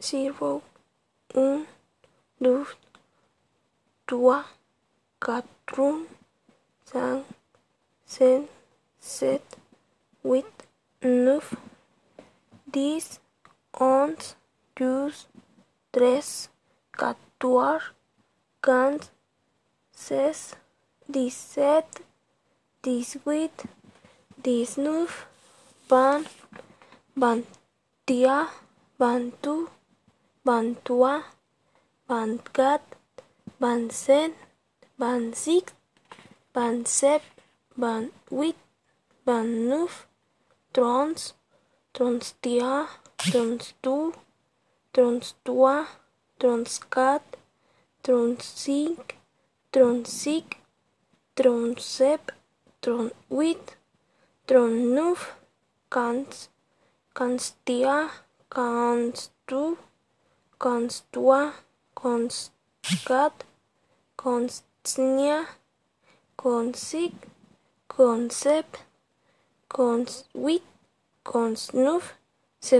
zero, un, deux, trois, quatre, cinq, six, sept, huit, neuf, dix, onze, douze, treize, quatorze, quinze, seize, dix-sept, dix-huit, dix-neuf, vingt, vingt-et-un, vingt-deux, Bantua, Bangat, Bansen, Banzik, Bansep, Banwit, Banuf, Trons, Tronstia, Tronstu, Tronstua, Tronscat, Tronsink, Tronsik, Tronsep, Tronwit, Tronnuf, Kans, Kanstia, Kanstu, quarante et un, quarante-deux, quarante-trois, quarante-quatre, quarante-cinq, quarante-six,